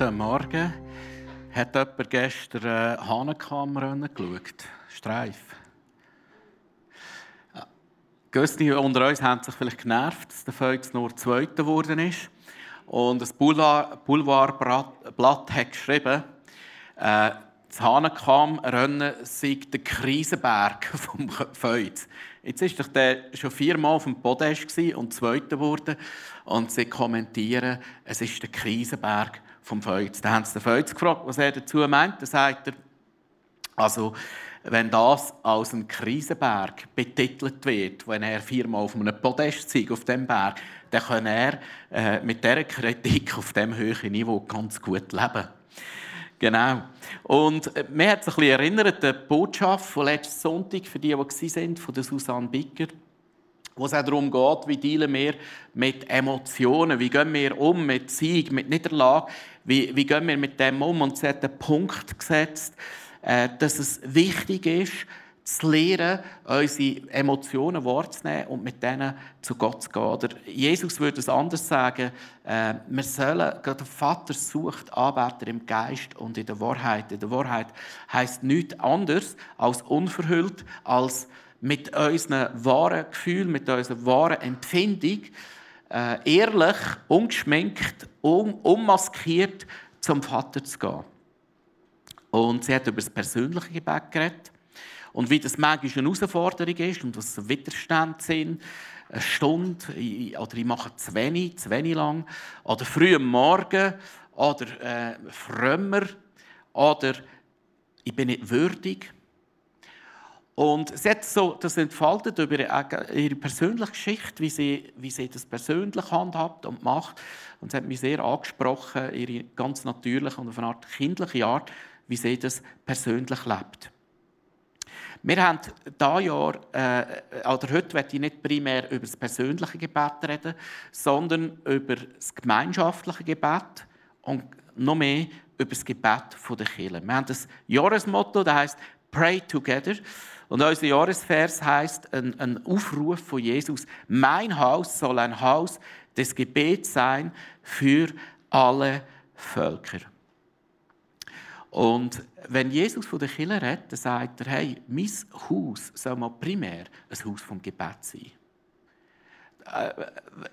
Guten Morgen. Hat jemand gestern äh, Hahnenkammrennen geschaut? Streif. Gewisse unter uns haben sich vielleicht genervt, dass der Feuz nur Zweiter geworden ist. Und das Boulevardblatt hat geschrieben, äh, das Hahnenkammrennen sei der Krisenberg vom Feuz. Jetzt ist der schon viermal auf dem Podest und Zweiter geworden. Und sie kommentieren, es ist der Krisenberg vom Feuz. Da haben sie den Feuz gefragt, was er dazu meint. Da sagt er, also, wenn das als ein Krisenberg betitelt wird, wenn er viermal auf einem Podest zeigt, auf dem Berg, dann kann er äh, mit dieser Kritik auf diesem hohen Niveau ganz gut leben. Genau. Und äh, mir hat sich ein bisschen erinnert, die Botschaft von letzten Sonntag, für die, die sind, von der Susanne Bicker, wo es auch darum geht, wie dealen wir mit Emotionen, wie gehen wir um mit Sieg, mit Niederlage, wie, wie gehen wir mit dem um. Und sie hat einen Punkt gesetzt, äh, dass es wichtig ist, zu lernen, unsere Emotionen wahrzunehmen und mit denen zu Gott zu gehen. Oder Jesus würde es anders sagen, äh, wir sollen, der Vater sucht Anbeter im Geist und in der Wahrheit. In der Wahrheit heißt nichts anderes als unverhüllt, als mit unseren wahren Gefühlen, mit unserer wahren Empfindung, äh, ehrlich, ungeschminkt, un unmaskiert zum Vater zu gehen. Und sie hat über das persönliche Gebet geredet. Und wie das manchmal eine Herausforderung ist und was Widerstände sind, eine Stunde oder ich mache zu wenig, zu wenig lang, oder früh am Morgen, oder äh, frömmer, oder ich bin nicht würdig. Und sie hat so das entfaltet über ihre persönliche Geschichte, wie sie, wie sie das persönlich handhabt und macht. Und sie hat mich sehr angesprochen, ihre ganz natürliche und auf eine Art kindliche Art, wie sie das persönlich lebt. Wir haben dieses Jahr, äh, oder heute werde ich nicht primär über das persönliche Gebet reden, sondern über das gemeinschaftliche Gebet und noch mehr über das Gebet der Kirche. Wir haben das Jahresmotto, das heißt Pray Together. Und unser Jahresvers heißt ein, ein Aufruf von Jesus: Mein Haus soll ein Haus des Gebets sein für alle Völker. Und wenn Jesus von der Kirche redet, dann sagt er, hey, mein Haus soll mal primär ein Haus vom Gebet sein. Äh,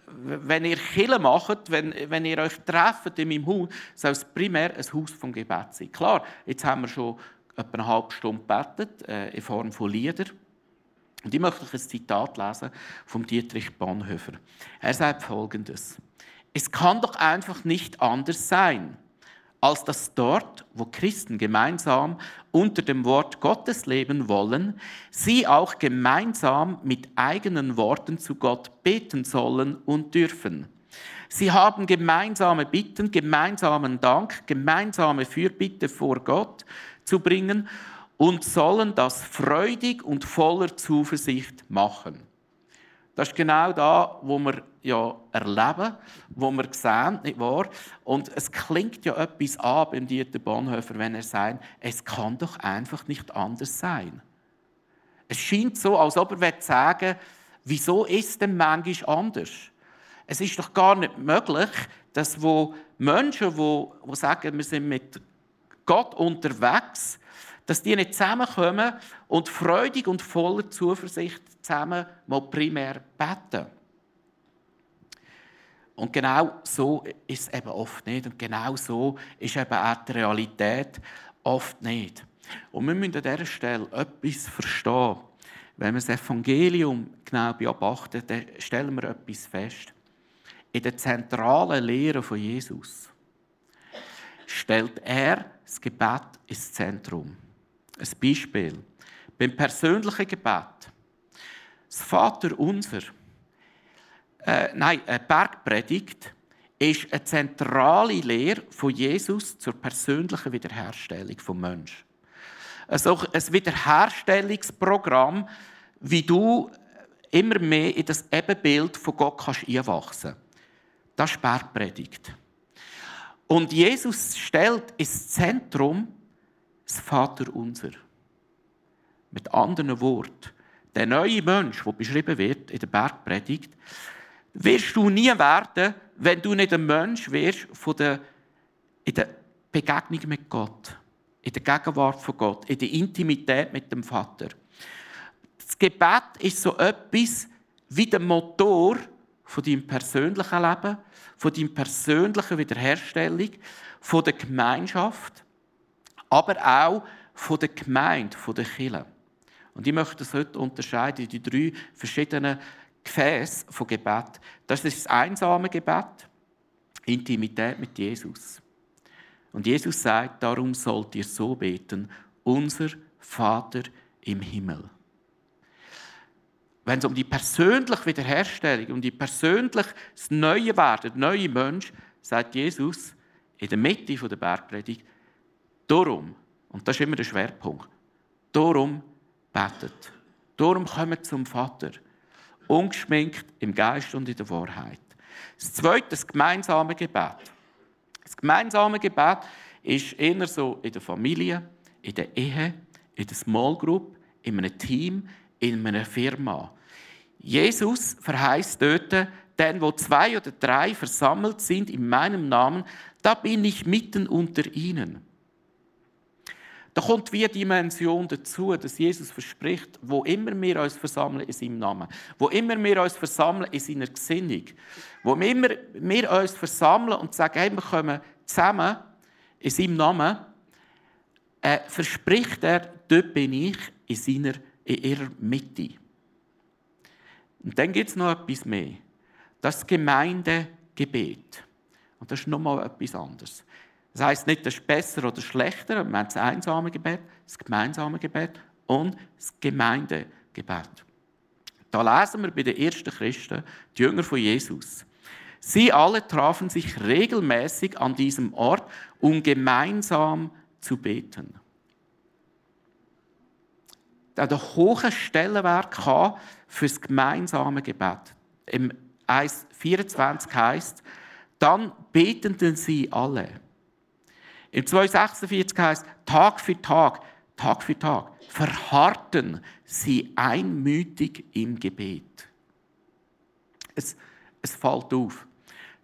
wenn ihr Kirche macht, wenn, wenn ihr euch trefft in meinem Haus, soll es primär ein Haus vom Gebet sein. Klar, jetzt haben wir schon etwa eine halbe Stunde gebetet, äh, in Form von Liedern. Und ich möchte euch ein Zitat lesen von Dietrich Bonhoeffer. Er sagt folgendes: Es kann doch einfach nicht anders sein als dass dort, wo Christen gemeinsam unter dem Wort Gottes leben wollen, sie auch gemeinsam mit eigenen Worten zu Gott beten sollen und dürfen. Sie haben gemeinsame Bitten, gemeinsamen Dank, gemeinsame Fürbitte vor Gott zu bringen und sollen das freudig und voller Zuversicht machen. Das ist genau da, wo wir ja erleben, wo wir sehen, nicht wahr? Und es klingt ja etwas an beim Dieter Bonhoeffer, wenn er sagt, es kann doch einfach nicht anders sein. Es scheint so, als ob er sagen wieso ist denn manchmal anders? Es ist doch gar nicht möglich, dass wo Menschen, die sagen, wir sind mit Gott unterwegs, dass die nicht zusammenkommen und freudig und voller Zuversicht zusammen mal primär beten. Und genau so ist es eben oft nicht. Und genau so ist eben auch die Realität oft nicht. Und wir müssen an dieser Stelle etwas verstehen. Wenn wir das Evangelium genau beobachten, dann stellen wir etwas fest. In der zentralen Lehre von Jesus stellt er das Gebet ins Zentrum. Ein Beispiel. Beim persönlichen Gebet. Das Vater unser, äh, nein, eine Bergpredigt ist eine zentrale Lehre von Jesus zur persönlichen Wiederherstellung des Menschen. Also ein Wiederherstellungsprogramm, wie du immer mehr in das Ebenbild von Gott kannst einwachsen. Das ist Bergpredigt. Und Jesus stellt ins Zentrum das Vater unser. Mit anderen Worten, der neue Mensch, der beschrieben wird in der in der Begegnung mit Gott, in der Gegenwart von Gott, in der Intimität mit dem Vater. Das Gebet ist so etwas wie der Motor von deinem persönlichen Leben, von deiner persönlichen Wiederherstellung, von der Gemeinschaft, aber auch von der Gemeinde, von der Kirche. Und ich möchte das heute unterscheiden in die drei verschiedenen Gefäße von Gebet. Das ist das einsame Gebet, Intimität mit Jesus. Und Jesus sagt, darum sollt ihr so beten, unser Vater im Himmel. Wenn es um die persönliche Wiederherstellung, um die persönliche das neue Werden, der neue Mensch, sagt Jesus in der Mitte der Bergpredigt, darum, und das ist immer der Schwerpunkt, darum betet. Darum kommen zum Vater. Ungeschminkt im Geist und in der Wahrheit. Das zweite, das gemeinsame Gebet. Das gemeinsame Gebet ist eher so in der Familie, in der Ehe, in der Small Group, in einem Team, in einer Firma. Jesus verheißt dort, denn wo zwei oder drei versammelt sind in meinem Namen, da bin ich mitten unter ihnen. Da kommt wie eine Dimension dazu, dass Jesus verspricht, wo immer wir uns versammeln in seinem Namen, wo immer wir uns versammeln in seiner Gesinnung, wo immer wir uns versammeln und sagen, hey, wir kommen zusammen in seinem Namen, äh, verspricht er, dort bin ich in, seiner, in ihrer Mitte. Und dann gibt es noch etwas mehr. Das Gemeindegebet. Und das ist nochmal etwas anderes. Das heisst nicht, das ist besser oder schlechter. Wir haben das einsame Gebet, das gemeinsame Gebet und das Gemeindegebet. Da lesen wir bei den ersten Christen, die Jünger von Jesus. Sie alle trafen sich regelmäßig an diesem Ort, um gemeinsam zu beten. Der hat einen hohen Stellenwert für das gemeinsame Gebet. Im 1,24 heißt, dann beteten sie alle. Im 246 heißt, Tag für Tag, Tag für Tag, verharrten sie einmütig im Gebet. Es, es fällt auf,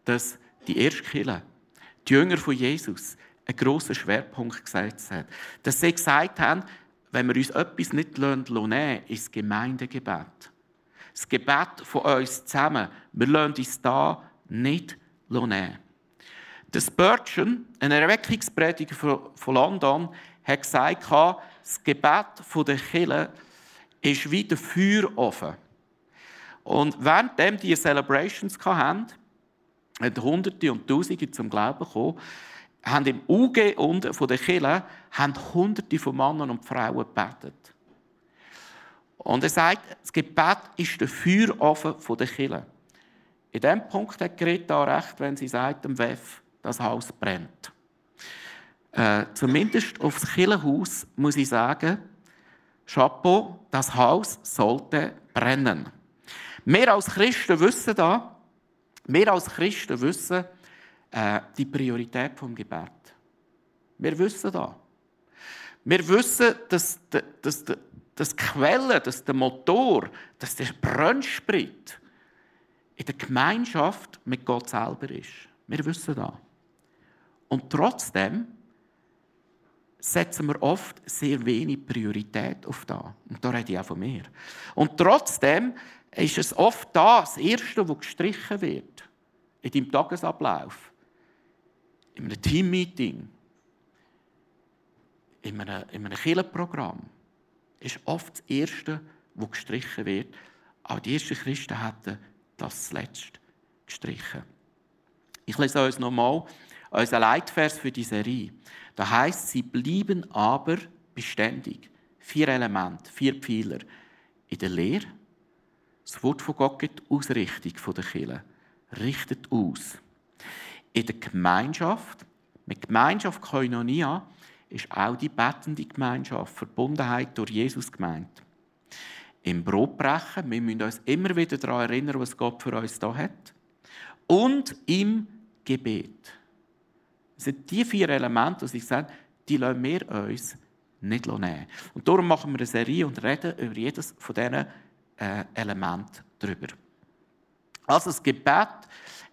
dass die erste Kirche, die Jünger von Jesus, einen grossen Schwerpunkt gesetzt hat. Dass sie gesagt haben, wenn wir uns etwas nicht nehmen lassen, ist das Gemeindegebet. Das Gebet von uns zusammen. Wir lassen uns da nicht nehmen. Der Spurgeon, ein Erweckungsprediger von London, hat gesagt, das Gebet der Kirche ist wie der Feuerofen. Und währenddem die Celebrations hatten, haben Hunderte und Tausende zum Glauben gekommen, haben im UG unten von der Kirche Hunderte von Männern und Frauen gebetet. Und er sagt, das Gebet ist der Feuerofen der Kirche. In diesem Punkt hat Greta recht, wenn sie sagt, im WEF, das Haus brennt. Äh, zumindest aufs Kirchenhaus muss ich sagen, Chapeau, das Haus sollte brennen. Wir als Christen wissen da, wir als Christen wissen äh, die Priorität vom Gebet. Wir wissen da. Wir wissen, dass, dass, dass, dass Quelle, dass der Motor, dass der Brennsprit in der Gemeinschaft mit Gott selber ist. Wir wissen das. Und trotzdem setzen wir oft sehr wenig Priorität auf da. Und da rede ich auch von mir. Und trotzdem ist es oft das Erste, was gestrichen wird in deinem Tagesablauf, in einem Teammeeting, in einem, in einem Kirchenprogramm, ist oft das Erste, was gestrichen wird. Aber die ersten Christen hatten das zuletzt gestrichen. Ich lese euch nochmal unser Leitvers für die Serie. Da heißt, sie blieben aber beständig. Vier Elemente, vier Pfeiler. In der Lehre, das Wort von Gott gibt Ausrichtung der Kirche. Richtet aus. In der Gemeinschaft, mit Gemeinschaft Koinonia, ist auch die bettende Gemeinschaft, Verbundenheit durch Jesus gemeint. Im Brotbrechen, wir müssen uns immer wieder daran erinnern, was Gott für uns da hat. Und im Gebet. Das sind die vier Elemente, die ich sage, die lassen wir uns nicht nehmen. Und darum machen wir eine Serie und reden über jedes von diesen äh, Elementen darüber. Also das Gebet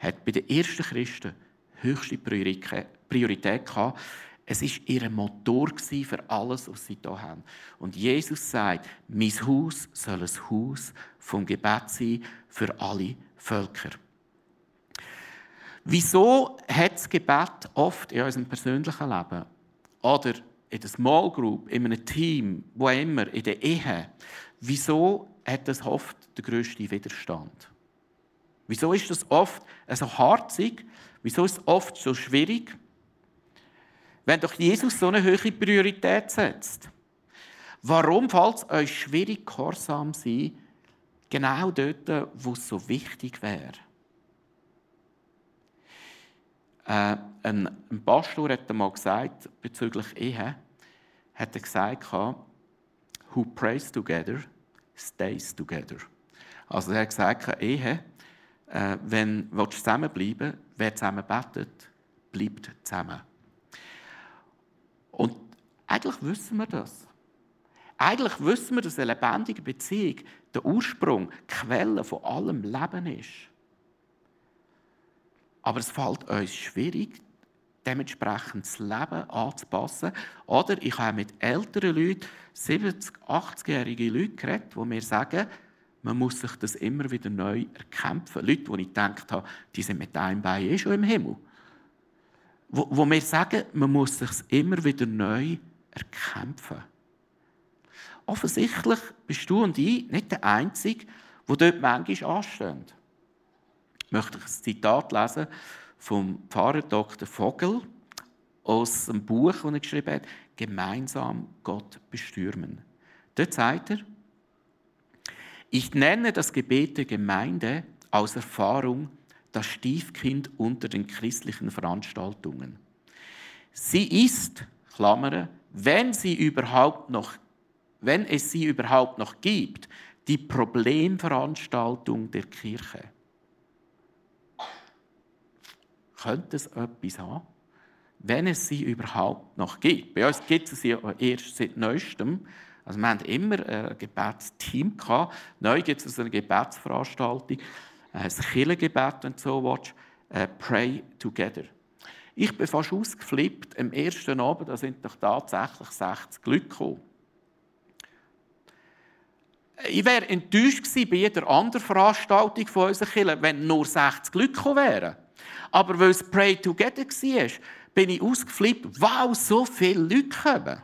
hat bei den ersten Christen höchste Priorität gehabt. Es war ihr Motor für alles, was sie hier haben. Und Jesus sagt, mein Haus soll ein Haus vom Gebet sein für alle Völker. Wieso hat das Gebet oft in unserem persönlichen Leben oder in der Small Group, in einem Team, wo immer, in der Ehe, wieso hat das oft den grössten Widerstand? Wieso ist das oft so harzig? Wieso ist es oft so schwierig? Wenn doch Jesus so eine hohe Priorität setzt. Warum fällt es euch schwierig, gehorsam sein, genau dort, wo es so wichtig wäre? Äh, ein, ein Pastor hat einmal gesagt, bezüglich Ehe, hat er gesagt, who prays together, stays together. Also er hat gesagt, Ehe, äh, wenn du zusammenbleiben wer zusammen betet, bleibt zusammen. Eigentlich wissen wir das. Eigentlich wissen wir, dass eine lebendige Beziehung der Ursprung, die Quelle von allem Leben ist. Aber es fällt uns schwierig, dementsprechend das Leben anzupassen. Oder ich habe mit älteren Leuten, 70-, 80-jährigen Leuten geredet, die mir sagen, man muss sich das immer wieder neu erkämpfen. Leute, die ich gedacht habe, die sind mit einem Bein eh schon im Himmel. Wo, wo wir sagen, man muss sich immer wieder neu erkämpfen. Offensichtlich bist du und ich nicht der Einzige, der dort manchmal ansteht. Ich möchte ein Zitat lesen vom Pfarrer Dr. Vogel aus einem Buch, das er geschrieben hat, Gemeinsam Gott bestürmen. Dort sagt er, ich nenne das Gebet der Gemeinde aus Erfahrung das Stiefkind unter den christlichen Veranstaltungen. Sie ist, Klammern, wenn sie überhaupt noch, wenn es sie überhaupt noch gibt, die Problemveranstaltung der Kirche. Könnte es etwas haben? Wenn es sie überhaupt noch gibt. Bei uns gibt es sie erst seit neuestem. Also wir haben immer ein Gebetsteam. Neu gibt es eine Gebetsveranstaltung, ein Kirchengebet, wenn du so willst, äh, Pray Together. Ich bin fast ausgeflippt. Am ersten Abend da sind doch tatsächlich 60 Leute gekommen. Ich wäre enttäuscht gewesen bei jeder anderen Veranstaltung von unserer Kirche, wenn nur 60 Leute gekommen wären. Aber weil es Pray Together war, bin ich ausgeflippt. Wow, so viele Leute kommen.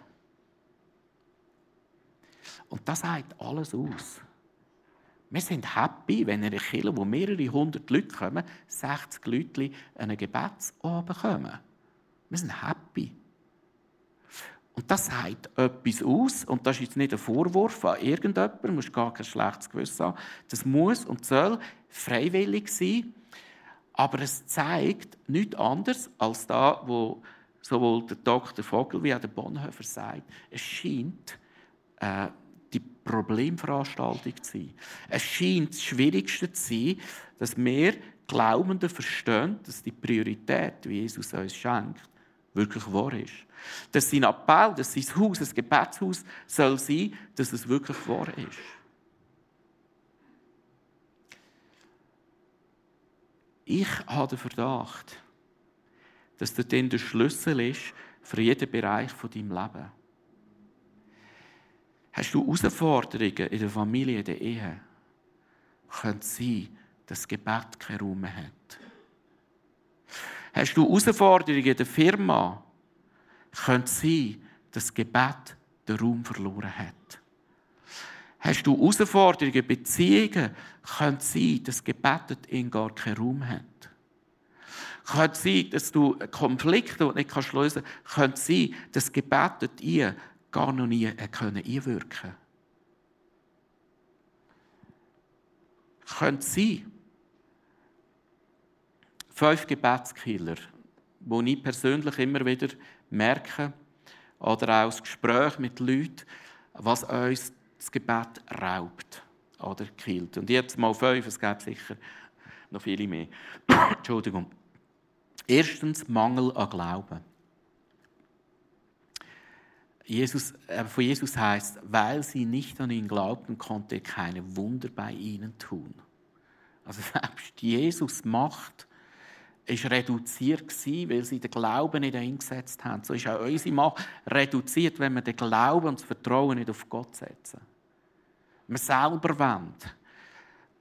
Und das sagt alles aus. Wir sind happy, wenn in einer Kirche, wo mehrere hundert Leute kommen, 60 Leute einen Gebetsabend kommen. Wir sind happy. Und das sagt etwas aus, und das ist jetzt nicht ein Vorwurf an irgendjemanden, du musst gar kein schlechtes Gewissen haben. Das muss und soll freiwillig sein, aber es zeigt nichts anderes als da, wo sowohl der Dr. Vogel wie auch der Bonhoeffer sagt. Es scheint, äh, Problemveranstaltung zu sein. Es scheint das Schwierigste zu sein, dass wir Glaubenden verstehen, dass die Priorität, wie Jesus uns schenkt, wirklich wahr ist. Dass sein Appell, dass sein Haus, ein Gebetshaus soll sein, dass es wirklich wahr ist. Ich habe den Verdacht, dass das der Schlüssel ist für jeden Bereich von deinem Leben. Hast du Herausforderungen in der Familie, in der Ehe? Könnte sein, dass das Gebet keinen Raum hat. Hast du Herausforderungen in der Firma? Könnte sein, dass das Gebet den Raum verloren hat. Hast du Herausforderungen in Beziehungen? Könnte sein, dass das Gebet in gar keinen Raum hat. Könnte sein, dass du Konflikte nicht lösen kannst. Könnte sein, dass das Gebet in gar noch nie können einwirken Könnte sein, fünf Gebetskiller, wo ich persönlich immer wieder merke, oder auch das Gespräch mit Leuten, was uns das Gebet raubt oder killt. Und jetzt mal fünf, es gibt sicher noch viele mehr. Entschuldigung. Erstens Mangel an Glauben. Jesus, äh, von Jesus heißt, weil sie nicht an ihn glaubten, konnte er keine Wunder bei ihnen tun. Also selbst Jesus macht ist reduziert gewesen, weil sie den Glauben nicht eingesetzt haben. So ist auch unsere Macht reduziert, wenn wir den Glauben und das Vertrauen nicht auf Gott setzen. Wir selber wollen.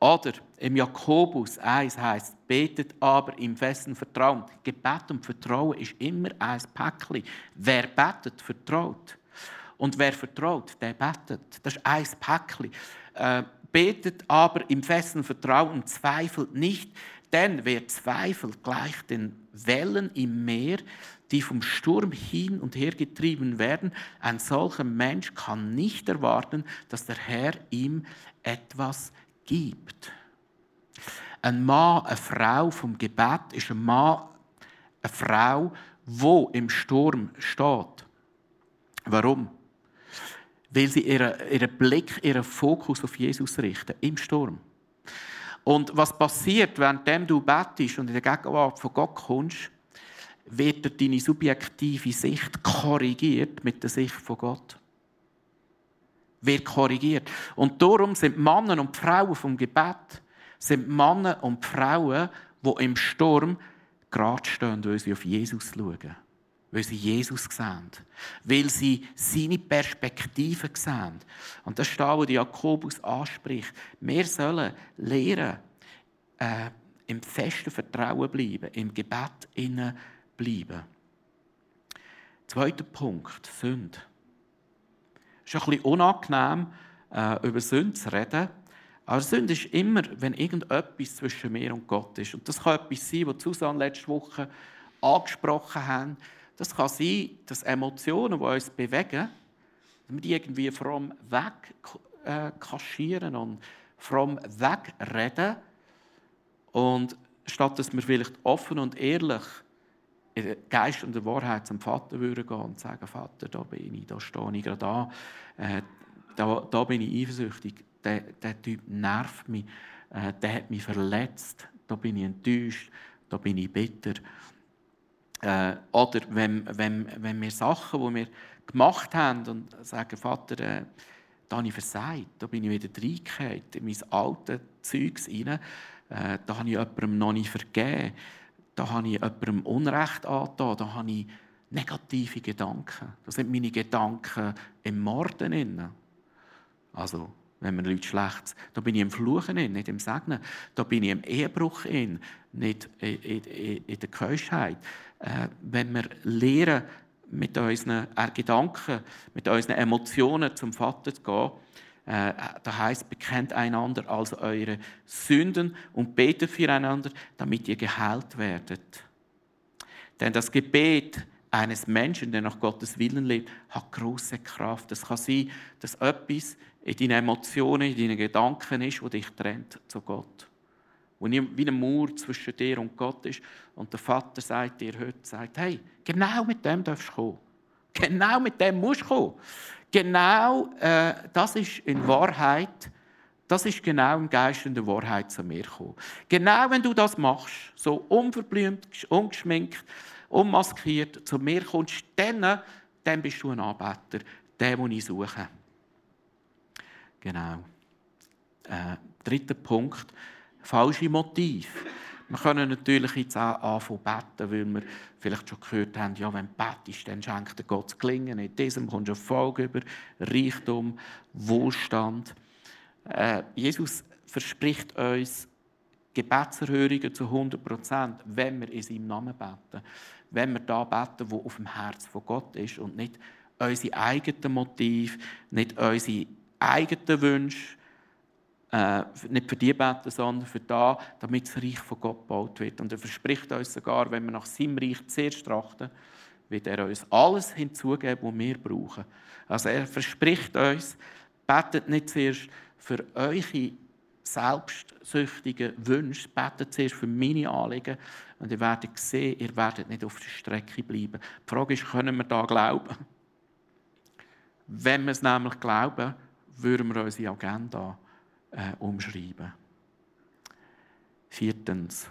Oder im Jakobus 1 heißt, betet aber im festen Vertrauen. Gebet und Vertrauen ist immer ein Päckchen. Wer betet, vertraut. Und wer vertraut, der betet. Das ist ein Päckchen. Äh, betet aber im festen Vertrauen zweifelt nicht, denn wer zweifelt, gleich den Wellen im Meer, die vom Sturm hin und her getrieben werden. Ein solcher Mensch kann nicht erwarten, dass der Herr ihm etwas gibt. Ein Mann, eine Frau vom Gebet ist ein Mann, eine Frau, wo im Sturm steht. Warum? Weil sie ihren, ihren Blick, ihren Fokus auf Jesus richten, im Sturm. Und was passiert, während du bettest und in der Gegenwart von Gott kommst, wird deine subjektive Sicht korrigiert mit der Sicht von Gott. Wird korrigiert. Und darum sind Männer und Frauen vom Gebet, sind Männer und Frauen, die im Sturm gerade stehen, weil sie auf Jesus schauen. Weil sie Jesus sehen. Weil sie seine Perspektive sehen. Und das ist das, was Jakobus anspricht. Wir sollen lernen, äh, im festen Vertrauen bleiben, im Gebet innen bleiben. Zweiter Punkt, Sünde. Es ist ein bisschen unangenehm, äh, über Sünde zu reden. Aber Sünde ist immer, wenn irgendetwas zwischen mir und Gott ist. Und das kann etwas sein, was Susanne letzte Woche angesprochen haben. Das kann sein, dass Emotionen, die uns bewegen, wir die irgendwie vom Weg äh, kaschieren und vom Weg reden. Und statt dass wir vielleicht offen und ehrlich in Geist und der Wahrheit zum Vater würden gehen und sagen, Vater, da bin ich, da stehe ich gerade da, äh, da, da bin ich eifersüchtig, der, der Typ nervt mich, äh, der hat mich verletzt, da bin ich enttäuscht, da bin ich bitter. Äh, oder wenn, wenn, wenn wir Sachen, die wir gemacht haben und sagen, Vater, äh, da habe ich versagt, da bin ich wieder reingefallen. In mein altes Zeugs rein, äh, da habe ich jemandem noch nicht vergeben, da habe ich jemandem Unrecht angetan, da habe ich negative Gedanken. Das sind meine Gedanken im Morden. Also, wenn man Leute schlecht, da bin ich im Fluchen, nicht im Segnen. Da bin ich im Ehebruch, nicht in, in, in der Keuschheit. Äh, wenn wir lernen, mit unseren Gedanken, mit unseren Emotionen zum Vater zu gehen, äh, da heißt, bekennt einander also eure Sünden und betet füreinander, damit ihr geheilt werdet. Denn das Gebet eines Menschen, der nach Gottes Willen lebt, hat große Kraft. Es kann sein, dass etwas in deinen Emotionen, in deinen Gedanken ist, wo dich trennt zu Gott. Wo wie ein Mauer zwischen dir und Gott ist. Und der Vater sagt dir heute, sagt, hey, genau mit dem darfst du kommen. Genau mit dem musst du kommen. Genau äh, das ist in Wahrheit, das ist genau im Geist und der Wahrheit zu mir gekommen. Genau wenn du das machst, so unverblümt, ungeschminkt, unmaskiert zu mir kommst, dann, dann bist du ein Anbeter, den ich suche. Genau. Äh, dritter Punkt, falsche Motiv. Wir können natürlich jetzt auch anfangen beten, weil wir vielleicht schon gehört haben, ja, wenn du betest, dann schenkt dir Gott das Gelingen. In diesem kommst du Erfolg über Reichtum, Wohlstand. Äh, Jesus verspricht uns Gebetserhörungen zu 100 Prozent, wenn wir in seinem Namen beten. Wenn wir da beten, wo auf dem Herz von Gott ist und nicht unsere eigenen Motive, nicht unsere eigenen Wünsche, äh, nicht für die beten, sondern für da, damit das Reich von Gott gebaut wird. Und er verspricht uns sogar, wenn wir nach seinem Reich zuerst trachten, wird er uns alles hinzugeben, was wir brauchen. Also er verspricht uns, betet nicht zuerst für eure selbstsüchtigen Wünsche, betet zuerst für meine Anliegen und ihr werdet sehen, ihr werdet nicht auf der Strecke bleiben. Die Frage ist, können wir da glauben? Wenn wir es nämlich glauben, würden wir unsere Agenda äh, umschreiben. Viertens.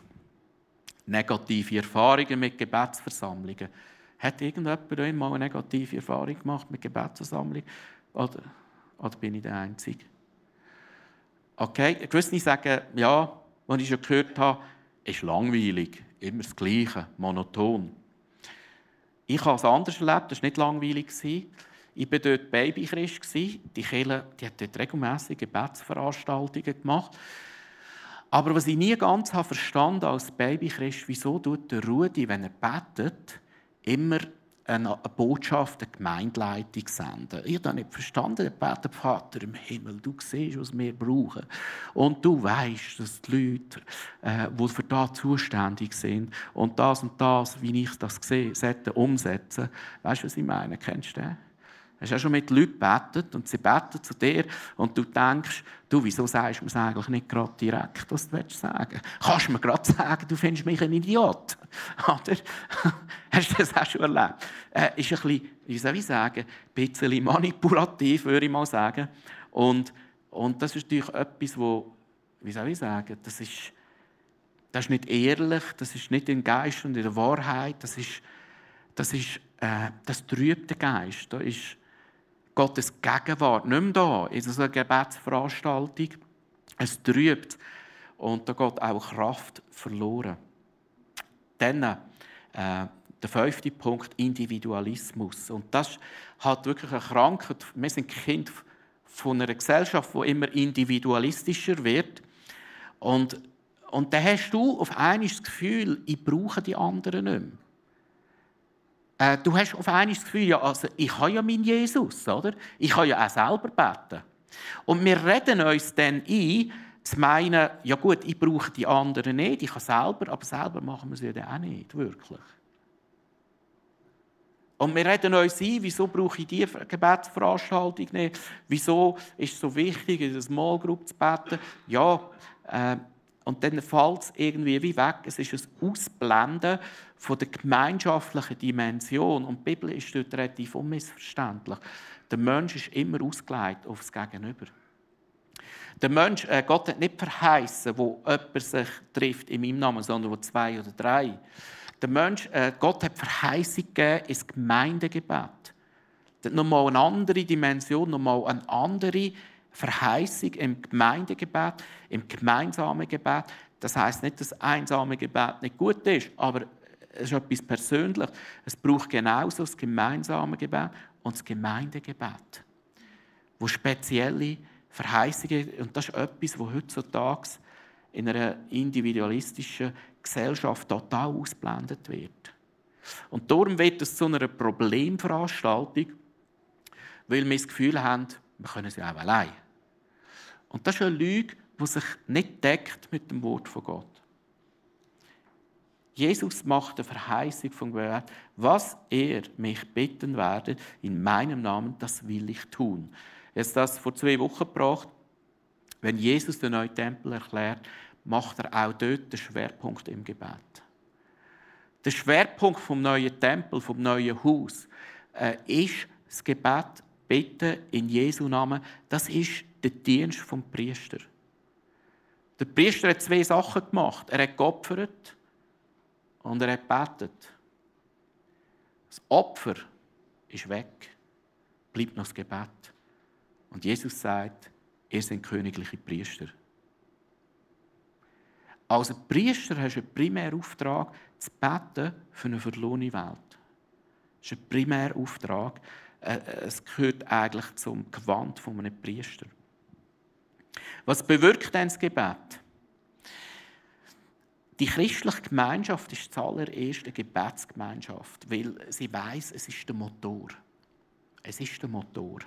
Negative Erfahrungen mit Gebetsversammlungen. Hat irgendjemand einmal eine negative Erfahrung gemacht mit Gebetsversammlungen? Oder, oder bin ich der Einzige? Okay, gewisse sagen, ja, was ich schon gehört habe, ist langweilig, immer das Gleiche, monoton. Ich habe es anders erlebt, das war nicht langweilig. Ich war dort Babychrist. Die Kirche die hat dort regelmässig Gebetsveranstaltungen gemacht. Aber was ich nie ganz habe verstanden als Babychrist, wieso tut der Rudi, wenn er betet, immer eine Botschaft der Gemeindeleitung senden. Ich habe nicht verstanden, der Beter Vater im Himmel, du siehst, was wir brauchen. Und du weißt, dass die Leute, äh, die für das zuständig sind und das und das, wie ich das sehe, umsetzen. Weißt du, was ich meine? Kennst du den? Hast du auch schon mit Leuten gebetet und sie beten zu dir und du denkst, du, wieso sagst du mir eigentlich nicht gerade direkt, was du sagen willst? Kannst du mir gerade sagen, du findest mich ein Idiot? Oder? Hast du das auch schon erlebt? Äh, ist ein bisschen, soll ich sagen, ein bisschen manipulativ, würde ich mal sagen. Und, und das ist natürlich etwas, wo, wie soll ich sagen, das ist, das ist nicht ehrlich, das ist nicht im Geist und in der Wahrheit, das ist, das ist, äh, das trübt den Geist. Da ist, Gottes Gegenwart nicht mehr da in so einer Gebetsveranstaltung. Es trübt und da geht auch Kraft verloren. Dann äh, der fünfte Punkt, Individualismus. Und das hat wirklich eine Krankheit. Wir sind Kind von einer Gesellschaft, die immer individualistischer wird. Und, und dann hast du auf einmal das Gefühl, ich brauche die anderen nicht mehr. Äh, du hast auf einmal das Gefühl, ja, also ich habe ja meinen Jesus, oder? Ich kann ja auch selber beten. Und wir reden uns dann ein, zu meinen, ja gut, ich brauche die anderen nicht, ich kann selber, aber selber machen wir es ja dann auch nicht, wirklich. Und wir reden uns ein, wieso brauche ich diese Gebetsveranstaltung nicht? Wieso ist es so wichtig, in einer Small Group zu beten? Ja, äh, und dann fällt es irgendwie wie weg. Es ist ein Ausblenden von der gemeinschaftlichen Dimension. Und die Bibel ist dort relativ unmissverständlich. Der Mensch ist immer ausgelegt auf das Gegenüber. Der Mensch, äh, Gott hat nicht verheißen, wo jemand sich trifft in meinem Namen, sondern wo zwei oder drei. Der Mensch, äh, Gott hat Verheißung gegeben ins Gemeindegebet. Das hat nochmal eine andere Dimension, nochmal eine andere Verheißung im Gemeindegebet, im gemeinsamen Gebet. Das heißt nicht, dass einsame Gebet nicht gut ist, aber es ist etwas Persönliches. Es braucht genauso das gemeinsame Gebet und das Gemeindegebet, wo spezielle Verheißungen und das ist etwas, wo heutzutage in einer individualistischen Gesellschaft total ausblendet wird. Und darum wird es zu einer Problemveranstaltung, weil wir das Gefühl haben, wir können es ja auch allein. Und das ist eine Lüge, die sich nicht deckt mit dem Wort von Gott. Jesus macht eine Verheißung von Gebet, was er mich bitten werde in meinem Namen, das will ich tun. Er hat das vor zwei Wochen gebracht. Wenn Jesus den neuen Tempel erklärt, macht er auch dort den Schwerpunkt im Gebet. Der Schwerpunkt vom neuen Tempel, vom neuen Haus, äh, ist das Gebet, bitten in Jesu Namen. Das ist der Dienst vom Priester. Der Priester hat zwei Sachen gemacht. Er hat geopfert und er hat gebetet. Das Opfer ist weg, bleibt noch das Gebet. Und Jesus sagt, ihr seid königliche Priester. Als Priester hast du einen primären Auftrag, zu beten für eine verlorene Welt. Das ist ein primärer Auftrag. Äh, es gehört eigentlich zum Gewand von einem Priester. Was bewirkt denn das Gebet? Die christliche Gemeinschaft ist zuallererst eine Gebetsgemeinschaft, weil sie weiß, es ist der Motor. Es ist der Motor.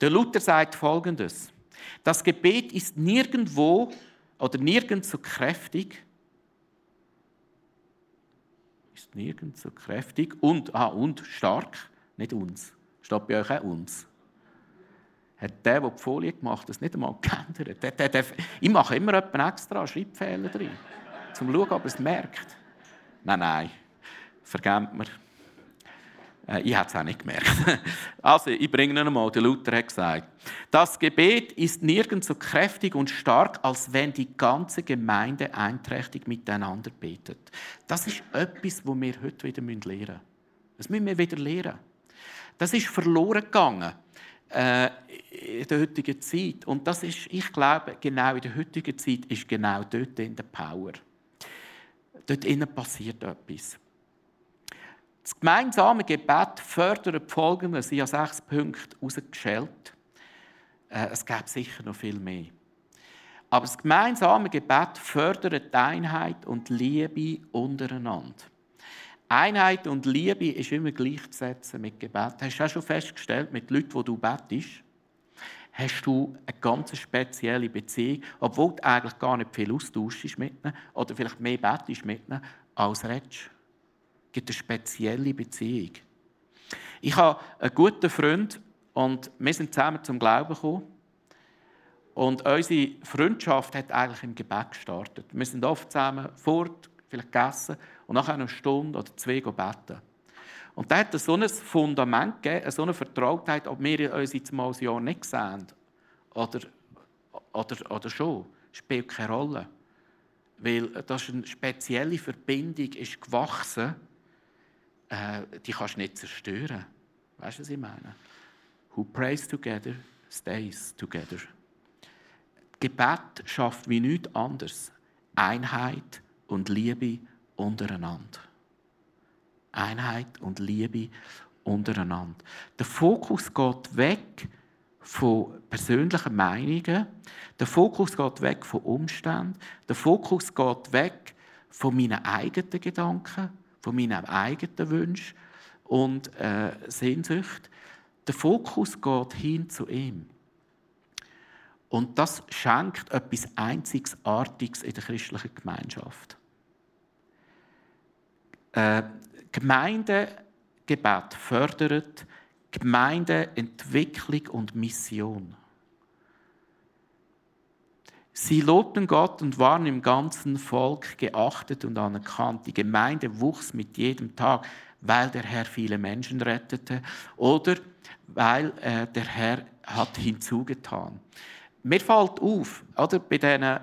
Der Luther sagt Folgendes: Das Gebet ist nirgendwo oder nirgends so kräftig, ist nirgends so kräftig und, ah, und stark, nicht uns. Steht bei euch auch uns hat der, der die Folie gemacht hat, das nicht einmal geändert. Der, der, der, ich mache immer extra Schreibfehler drin, um zu schauen, ob er es merkt. Nein, nein, vergebt mir. Äh, ich habe es auch nicht gemerkt. Also, ich bringe ihn einmal. Der Luther hat gesagt, das Gebet ist nirgends so kräftig und stark, als wenn die ganze Gemeinde einträchtig miteinander betet. Das ist etwas, was wir heute wieder lernen müssen. Das müssen wir wieder lernen. Das ist verloren gegangen äh, in der heutigen Zeit. Und das ist, ich glaube, genau in der heutigen Zeit ist genau dort in der Power. dort innen passiert etwas. Das gemeinsame Gebet fördert folgendes. Ich habe sechs Punkte herausgestellt. Äh, es gäbe sicher noch viel mehr. Aber das gemeinsame Gebet fördert Einheit und Liebe untereinander. Einheit und Liebe ist immer gleichzusetzen mit Gebet. Hast du auch schon festgestellt, mit Leuten, die du betest, hast du eine ganz spezielle Beziehung, obwohl du eigentlich gar nicht viel austauschst mit ihnen oder vielleicht mehr betest mit ihnen, als redest. Es gibt eine spezielle Beziehung. Ich habe einen guten Freund und wir sind zusammen zum Glauben gekommen. Und unsere Freundschaft hat eigentlich im Gebet gestartet. Wir sind oft zusammen fort, vielleicht gegessen und nachher eine Stunde oder zwei beten. Und da hat so ein Fundament gegeben, so eine Vertrautheit, ob wir uns jetzt mal ein Jahr nicht sehen oder, oder, oder schon, spielt keine Rolle. Weil das ist eine spezielle Verbindung ist gewachsen, äh, die kannst du nicht zerstören. Weißt du, was ich meine? Who prays together, stays together. Gebet schafft wie nichts anderes Einheit und Liebe untereinander. Einheit und Liebe untereinander. Der Fokus geht weg von persönlichen Meinungen, der Fokus geht weg von Umständen, der Fokus geht weg von meinen eigenen Gedanken, von meinen eigenen Wünschen und äh, Sehnsucht. Der Fokus geht hin zu ihm. Und das schenkt etwas Einzigartiges in der christlichen Gemeinschaft. Äh, Gemeindegebet fördert Gemeindeentwicklung und Mission. Sie lobten Gott und waren im ganzen Volk geachtet und anerkannt. Die Gemeinde wuchs mit jedem Tag, weil der Herr viele Menschen rettete oder weil äh, der Herr hat hinzugetan. Mir fällt auf, oder, bei diesen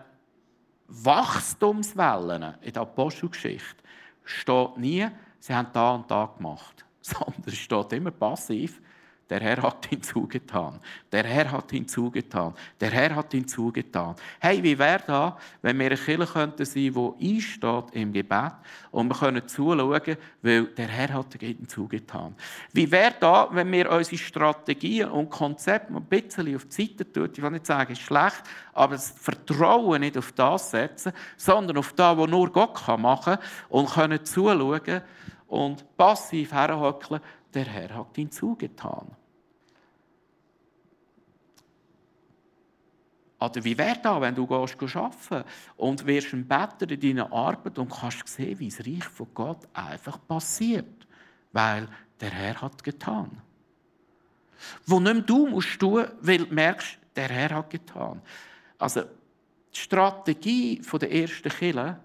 Wachstumswellen in der Apostelgeschichte steht nie, sie haben da und da gemacht, sondern es steht immer passiv, der Herr hat hinzugetan. Der Herr hat hinzugetan. Der Herr hat hinzugetan. Hey, wie wäre da, wenn wir eine Kirche könnten sein, die einsteht im Gebet und wir können zuschauen, weil der Herr hat hinzugetan. Wie wäre da, wenn wir unsere Strategien und Konzepte ein bisschen auf die Seite tun? Ich will nicht sagen, es ist schlecht, aber das Vertrauen nicht auf das setzen, sondern auf das, was nur Gott machen kann und können zuschauen und passiv herhocken der Herr hat ihn zugetan. Oder wie wäre das, wenn du gehst arbeiten und wirst ein Better in deiner Arbeit und kannst sehen, wie das Reich von Gott einfach passiert, weil der Herr hat getan. Wo nicht mehr du musst tun, weil du merkst, der Herr hat getan. Also die Strategie der ersten Kirche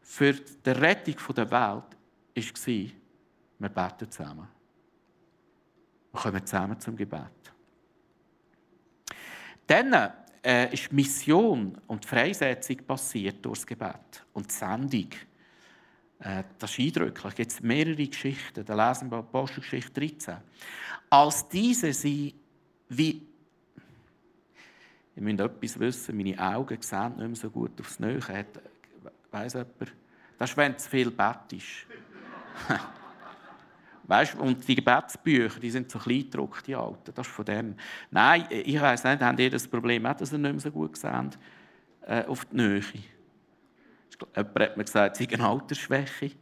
für die Rettung der Welt war, wir beten zusammen. Wir kommen zusammen zum Gebet. Dann äh, ist Mission und Freisetzung passiert durch das Gebet und die Sendung. Äh, das ist eindrücklich. Es gibt mehrere Geschichten. Da lesen wir Apostelgeschichte 13. Als diese sie wie ich muss etwas wissen, meine Augen sehen nicht mehr so gut aufs Nähe. Weiss jemand? Das ist, wenn zu viel bettest. Weißt, und die Gebetsbücher, die sind so klein gedruckt, die alten. Das ist von dem. Nein, ich weiss nicht, haben die das Problem auch, dass sie nicht mehr so gut sehen äh, auf die Nähe? Jemand hat mir gesagt, es sei eine Altersschwäche.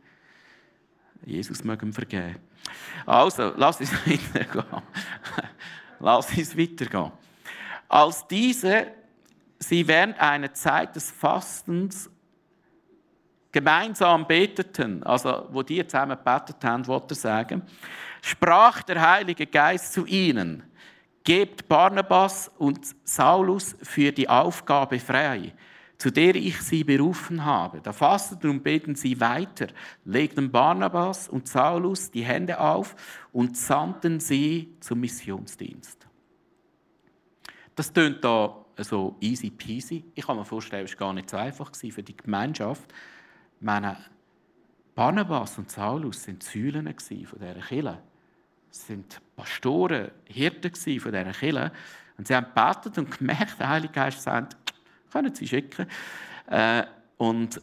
Jesus möge ihm vergeben. Also, lass uns weitergehen. lass uns weitergehen. Als diese sie während einer Zeit des Fastens gemeinsam beteten, also wo die zusammen betet haben, wollte er sagen, sprach der Heilige Geist zu ihnen, gebt Barnabas und Saulus für die Aufgabe frei, zu der ich sie berufen habe. Da fasteten und beten sie weiter, legten Barnabas und Saulus die Hände auf und sandten sie zum Missionsdienst. Das tönt da so easy peasy. Ich kann mir vorstellen, es war gar nicht so einfach für die Gemeinschaft, meine, Barnabas und Saulus waren Säulen von dieser Kirche. Sie waren Pastoren, Hirten von dieser Kirche. Und sie haben gebetet und gemerkt, der Heilige Geist sagt, können Sie schicken. Äh, und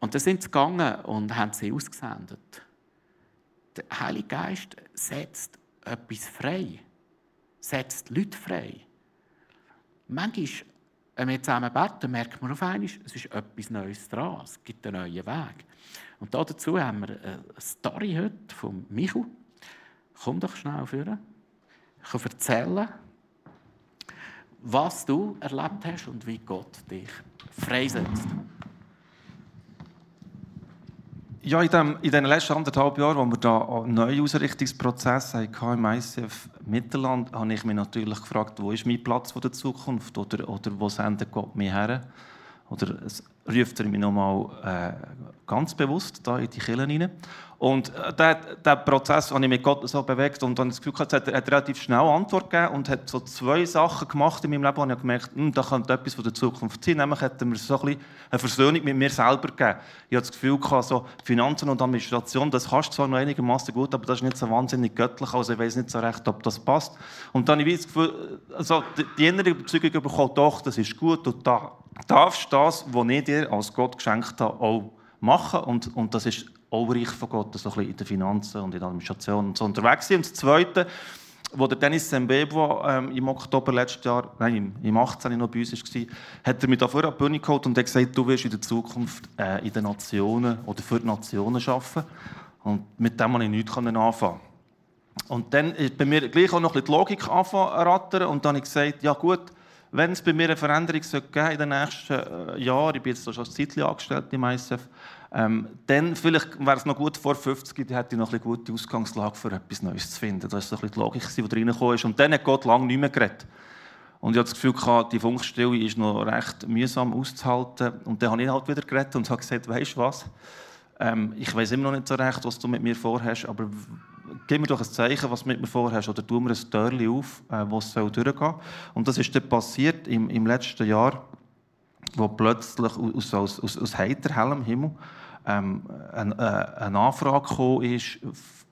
Und dann sind sie gegangen und haben sie ausgesendet. Der Heilige Geist setzt etwas frei. Setzt Leute frei. Manchmal, wenn wir zusammen beten, merkt man auf einmal, es ist etwas Neues dran. Es gibt einen neuen Weg. Und dazu haben wir eine Story heute von Michu. Komm doch schnell vor. Ich kann erzählen, was du erlebt hast und wie Gott dich freisetzt. Ja, in, dem, in den letzten anderthalb Jahren, wo wir da einen neuen Ausrichtungsprozess hatten im ICF Mittelland, habe ich mich natürlich gefragt, wo ist mein Platz der Zukunft oder, oder wo sendet Gott mich her? Oder ruft er mich nochmal äh, ganz bewusst da in die Kirche hinein. Und äh, der, der Prozess habe ich mit Gott so bewegt und dann das Gefühl gehabt, hat hat relativ schnell Antwort gegeben und hat so zwei Sachen gemacht in meinem Leben, wo ich gemerkt habe, hm, da könnte etwas von der Zukunft sein. Nämlich hat er mir so ein eine Versöhnung mit mir selber gegeben. Ich hatte das Gefühl gehabt, so Finanzen und Administration, das kannst du zwar noch einigermaßen gut, aber das ist nicht so wahnsinnig göttlich, also ich weiß nicht so recht, ob das passt. Und dann habe ich das Gefühl, also die innere Überzeugung bekommen, doch, das ist gut und da darfst das, was ich dir als Gott geschenkt habe, auch machen. Und, und das ist auch Reich von Gott, so in den Finanzen und in der Administration und so unterwegs sind. Und das Zweite, wo der Dennis Sembebo ähm, im Oktober letzten Jahr, nein, im, im 18. noch bei uns war, hat er mich da vor die Bühne geholt und hat gesagt, du wirst in der Zukunft äh, in den Nationen oder für die Nationen arbeiten. Und mit dem konnte ich nichts anfangen. Und dann ist bei mir gleich auch noch ein bisschen die Logik anfangen rattern und dann habe ich gesagt, ja gut, wenn es bei mir eine Veränderung geben in den nächsten äh, Jahren, ich bin jetzt schon als Zeitlich angestellt im ISF, ähm, dann vielleicht wäre es noch gut vor 50, dann hätte ich noch eine gute Ausgangslage für etwas Neues zu finden. Das war ein die Logik, die reingekommen ist. Und dann hat Gott lange nicht mehr geredet. Und ich hatte das Gefühl, die Funkstille ist noch recht mühsam auszuhalten. Und dann habe ich halt wieder geredet und habe gesagt, weißt du was, ähm, ich weiß immer noch nicht so recht, was du mit mir vorhast, aber gib mir doch ein Zeichen, was du mit mir vorhast, oder tu mir ein Türchen auf, äh, wo es durchgehen soll. Und das ist dann passiert im, im letzten Jahr, wo plötzlich aus, aus, aus, aus heiterhellem Himmel ähm, eine, äh, eine Anfrage gekommen ist,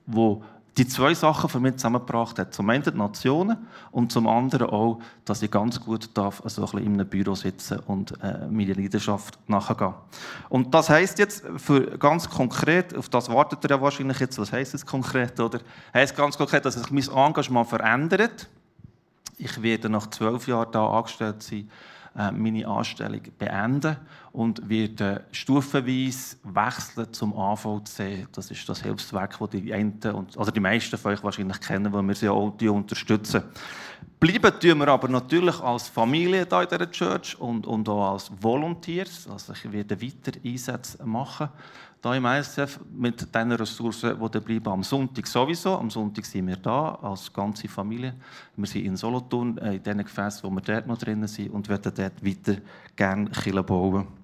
wo die zwei Sachen für mich zusammengebracht hat. Zum einen die Nationen und zum anderen auch, dass ich ganz gut darf, also ein in einem Büro sitzen und äh, meine Leidenschaft nachgehen. Und das heißt jetzt für ganz konkret, auf das wartet ihr ja wahrscheinlich jetzt, was heißt es konkret, oder? Heißt ganz konkret, dass sich mein Engagement verändert. Ich werde nach zwölf Jahren da angestellt sein äh, meine Anstellung beenden und werde stufenweise wechseln zum AVC. Das ist das Hilfswerk, das die einen, also die meisten von euch wahrscheinlich kennen, weil wir sie auch unterstützen. Bleiben tun wir aber natürlich als Familie hier in dieser Church und, und auch als Volunteers. Also ich werde weiter Einsätze machen hier im ISF mit den Ressourcen, die da bleiben. Am Sonntag sowieso. Am Sonntag sind wir da als ganze Familie. Wir sind in Solothurn, äh, in den Gefäßen, wo wir dort noch drin sind und werden dort weiter gerne bauen.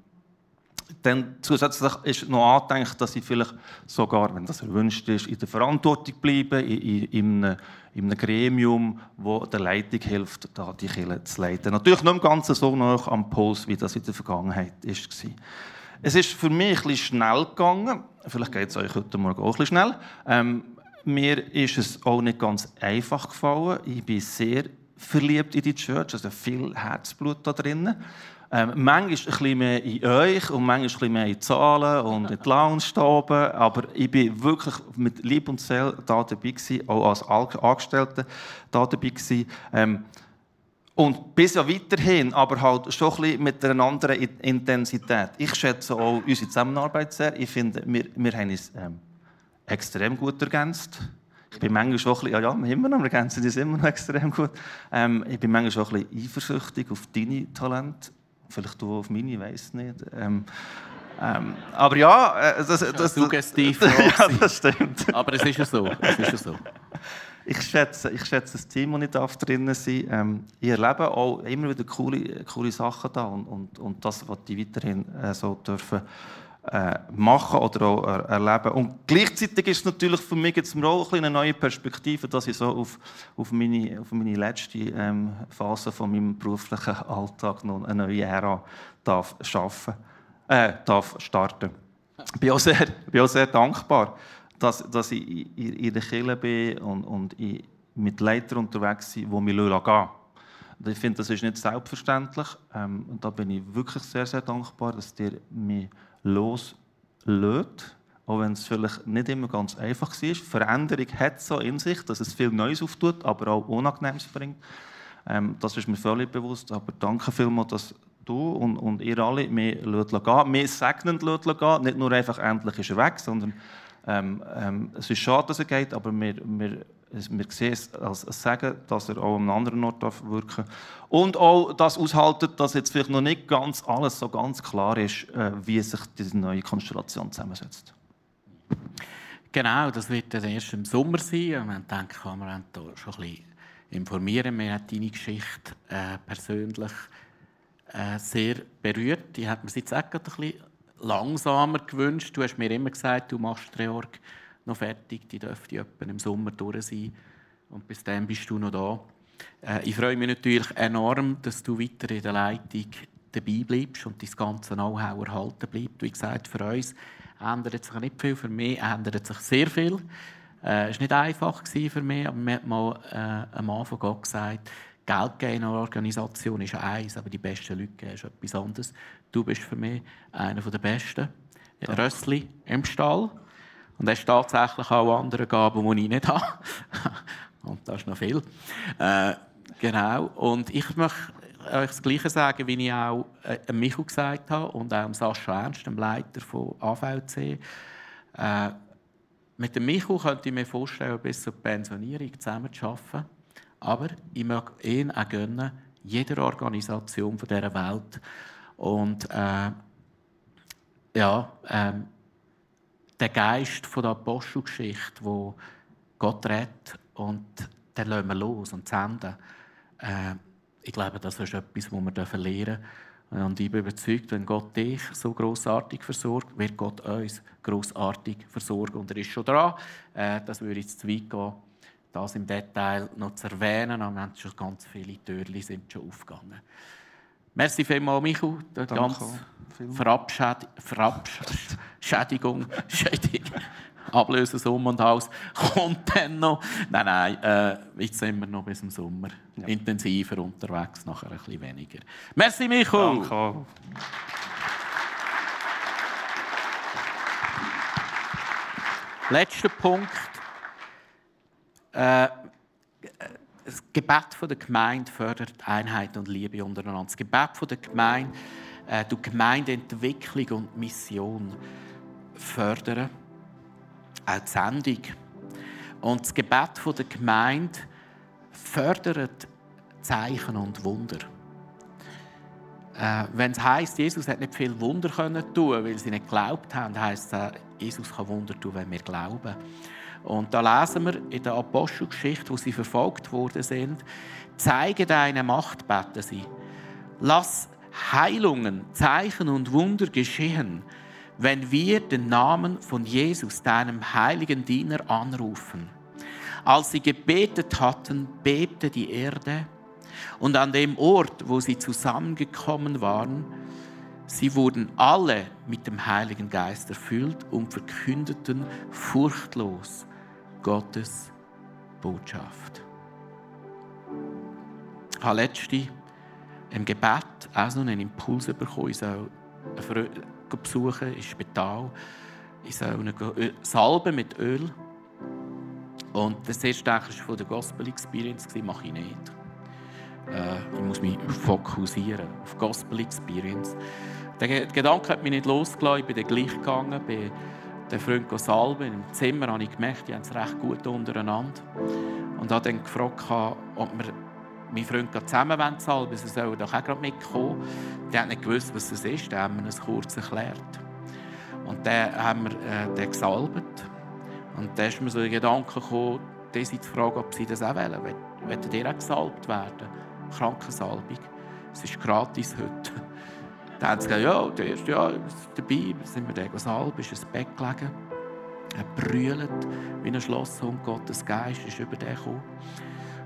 Dann zusätzlich ist noch angedenkt, dass ich vielleicht sogar, wenn das erwünscht ist, in der Verantwortung bleibe, in, in, in, einem, in einem Gremium, wo der Leitung hilft, da die Kirche zu leiten. Natürlich nicht im Ganzen so noch am Puls, wie das in der Vergangenheit war. Es ist für mich ein bisschen schnell gegangen. Vielleicht geht es euch heute Morgen auch ein bisschen schnell. Ähm, mir ist es auch nicht ganz einfach gefallen. Ich bin sehr verliebt in die Church, also viel Herzblut da drinnen. Ähm, manchmal ein mehr in euch und manchmal ein mehr in Zahlen und in die Lounge. Aber ich bin wirklich mit Lieb und Seele da dabei gewesen, auch als Angestellter da dabei gewesen. Ähm, und bis ja weiterhin, aber halt schon ein mit einer anderen Intensität. Ich schätze auch unsere Zusammenarbeit sehr. Ich finde, wir, wir haben uns ähm, extrem gut ergänzt. Ich bin manchmal schon ein bisschen, ja, ja, immer noch, wir ergänzen uns immer noch extrem gut. Ähm, ich bin manchmal schon ein bisschen eifersüchtig auf deine Talente. Vielleicht du auf meine, ich weiß nicht. Ähm, ähm, aber ja, äh, das, das, das, suggestiv. ja, das stimmt. Aber es ist ja so. Es ist ja so ich schätze, ich schätze das Team, das ich drinnen sein ähm, Ich erlebe auch immer wieder coole, coole Sachen da und, und, und das, was die weiterhin äh, so dürfen äh, machen oder auch er, erleben. Und gleichzeitig ist es natürlich für mich jetzt auch eine neue Perspektive, dass ich so auf, auf, meine, auf meine letzte ähm, Phase von meinem beruflichen Alltag noch eine neue Ära darf schaffen, äh, darf starten. Ich bin auch sehr, bin auch sehr dankbar dass, dass ich in, der Kirche bin und, und mit Leitern unterwegs bin, die mich gehen Ich finde, das ist nicht selbstverständlich. Ähm, und da bin ich wirklich sehr, sehr dankbar, dass ihr mich los lädt, auch wenn es vielleicht nicht immer ganz einfach war. Veränderung hat so in sich, dass es viel Neues auftut, aber auch Unangenehmes bringt. Ähm, das ist mir völlig bewusst. Aber danke vielmals, dass du und, und ihr alle mich gehen Mir segnend gehen Nicht nur einfach endlich ist er weg, sondern ähm, ähm, es ist schade, dass er geht, aber wir, wir, wir sehen es als ein Segen, dass er auch an einem anderen Ort wirken darf. Und auch das aushalten, dass jetzt vielleicht noch nicht ganz alles so ganz klar ist, äh, wie sich diese neue Konstellation zusammensetzt. Genau, das wird dann erst im Sommer sein. Wir denken, haben da schon ein bisschen informieren. Mir hat deine Geschichte äh, persönlich äh, sehr berührt. Die hat mir jetzt auch ein bisschen langsamer gewünscht. Du hast mir immer gesagt, du machst die Reorg noch fertig. Die dürfte im Sommer durch sein. Und bis dann bist du noch da. Äh, ich freue mich natürlich enorm, dass du weiter in der Leitung dabei bleibst und das ganze Know-how erhalten bleibt. Wie gesagt, für uns ändert sich nicht viel, für mich ändert sich sehr viel. Äh, es war nicht einfach für mich, aber mir hat mal äh, am Anfang Gott gesagt, Geld geben in einer Organisation ist eins, aber die besten Leute geben ist etwas anderes. Du bist für mich einer der Besten. Danke. Rössli im Stall. Und hast tatsächlich auch andere Gaben, die ich nicht habe. Und das ist noch viel. Äh, genau. Und ich möchte euch das Gleiche sagen, wie ich auch äh, Michu gesagt habe und auch Sascha Ernst, dem Leiter von AVC. Äh, mit dem Michu könnte ich mir vorstellen, bis zur Pensionierung zusammen zu arbeiten. Aber ich möchte ihn auch gönnen, jeder Organisation dieser Welt. Und äh, ja, äh, der Geist von der Apostelgeschichte, wo Gott rettet und dann lassen wir los und senden. Äh, ich glaube, das ist etwas, was wir lernen dürfen. Und ich bin überzeugt, wenn Gott dich so großartig versorgt, wird Gott uns großartig versorgen. Und er ist schon dran. Äh, das würde jetzt zu weit gehen, das im Detail noch zu erwähnen. Aber haben schon ganz viele Türen aufgegangen. Merci vielmals, Michael. Die ganze Verabschädigung. Verabschädigung. Ablösesumme und alles, kommt dann noch. Nein, nein, äh, jetzt sind wir noch bis zum Sommer ja. intensiver unterwegs, nachher ein bisschen weniger. Merci, Michael. Danke. Letzter Punkt. Äh, das Gebet der Gemeinde fördert Einheit und Liebe untereinander. Das Gebet der Gemeinde, äh, die Gemeindeentwicklung und Mission fördern auch die Sendung. Und das Gebet der Gemeinde fördert Zeichen und Wunder. Äh, Wenn es heisst, Jesus hat nicht viel Wunder können tun, weil sie nicht geglaubt haben, heisst es, Jesus kann Wunder tun, wenn wir glauben. Und da lesen wir in der Apostelgeschichte, wo sie verfolgt worden sind, zeige deine Macht, beten sie. Lass Heilungen, Zeichen und Wunder geschehen wenn wir den Namen von Jesus, deinem heiligen Diener, anrufen. Als sie gebetet hatten, bebte die Erde und an dem Ort, wo sie zusammengekommen waren, sie wurden alle mit dem Heiligen Geist erfüllt und verkündeten furchtlos Gottes Botschaft. Ich habe letzte im Gebet auch so einen Impuls bekommen, ich soll besuchen im Spital. Ich soll ihn salben mit Öl. Und das erste war von der Gospel Experience, mache ich nicht. Äh, ich muss mich fokussieren auf Gospel Experience. Der Gedanke hat mich nicht losgelassen. Ich bin dann gleich gegangen, bin den Freund salben. Im Zimmer habe ich gemerkt, die haben es recht gut untereinander. Und habe dann gefragt, ob wir mein Freund zusammen salben sie sollen doch auch gerade mitkommen. Der hat nicht gewusst, was das ist, dann haben wir es kurz erklärt. Und dann haben wir äh, den gesalbt. Und dann ist mir so der Gedanke gekommen, die zu ob sie das auch wollen. Wollen ihr auch gesalbt werden? Krankensalbung. Es ist gratis heute. Dann haben sie gesagt, ja, der erste Jahr dabei, sind wir dann gesalbt, ist ins Bett gelegen. Er brüllt wie ein Schlosshund, Gottes Geist ist über den gekommen.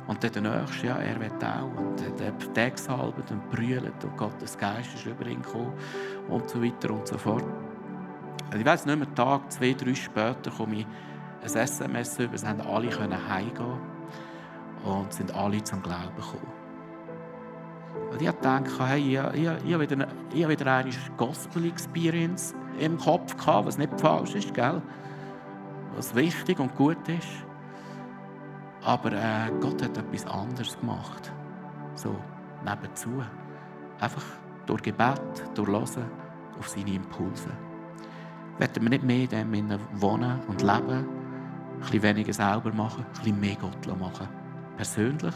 Und dann der Nächste, ja, er wird auch. Und der der gesalbt und brüllt und Gottes Geist ist über ihn gekommen und so weiter und so fort. Ich weiß nicht mehr, Tag, zwei, drei später komme ich ein SMS über, es haben alle heimgehen und sind alle zum Glauben gekommen. Und ich dachte, hey, ich, ich, ich habe wieder, eine Gospel-Experience im Kopf gehabt, was nicht falsch ist, gell? was wichtig und gut ist. Aber äh, Gott hat etwas anderes gemacht. So, nebenzu. Einfach durch Gebet, durch Hören auf seine Impulse. Werden wir nicht mehr in dem wohnen und leben, ein bisschen weniger selber machen, ein bisschen mehr Gott machen. Persönlich,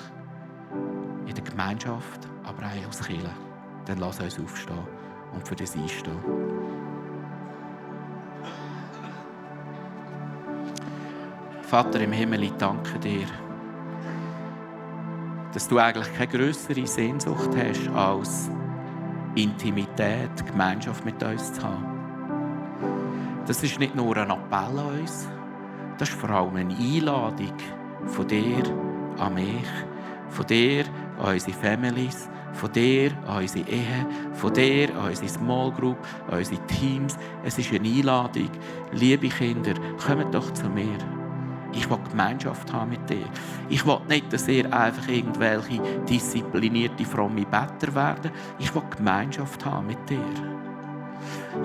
in der Gemeinschaft, aber auch als Kirche. Dann lass uns aufstehen und für das einstehen. Vater im Himmel, ich danke dir, dass du eigentlich keine größere Sehnsucht hast, als Intimität, Gemeinschaft mit uns zu haben. Das ist nicht nur ein Appell an uns, das ist vor allem eine Einladung von dir an mich, von dir an unsere Families, von dir an unsere Ehe, von dir an unsere Small Group, an unsere Teams. Es ist eine Einladung. Liebe Kinder, kommt doch zu mir. Ich will Gemeinschaft haben mit dir. Ich will nicht, dass ihr einfach irgendwelche disziplinierte, fromme Better werden. Ich will Gemeinschaft haben mit dir.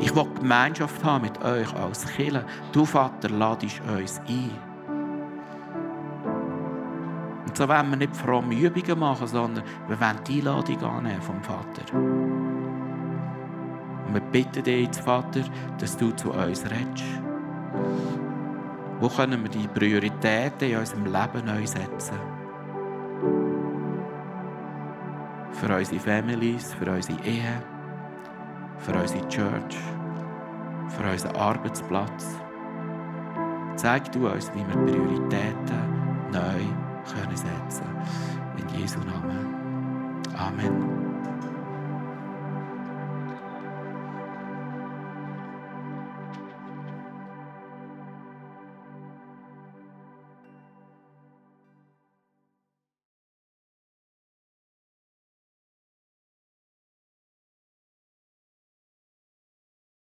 Ich will Gemeinschaft haben mit euch als Killer. Du, Vater, ladest uns ein. Und so wollen wir nicht fromme Übungen machen, sondern wir wollen die Einladung annehmen vom Vater. Und wir bitten dich jetzt, Vater, dass du zu uns redest. Wo können wir die Prioritäten in unserem Leben neu setzen? Für unsere Families, für unsere Ehe, für unsere Church, für unseren Arbeitsplatz. Zeig du uns, wie wir Prioritäten neu können setzen. In Jesu Namen. Amen.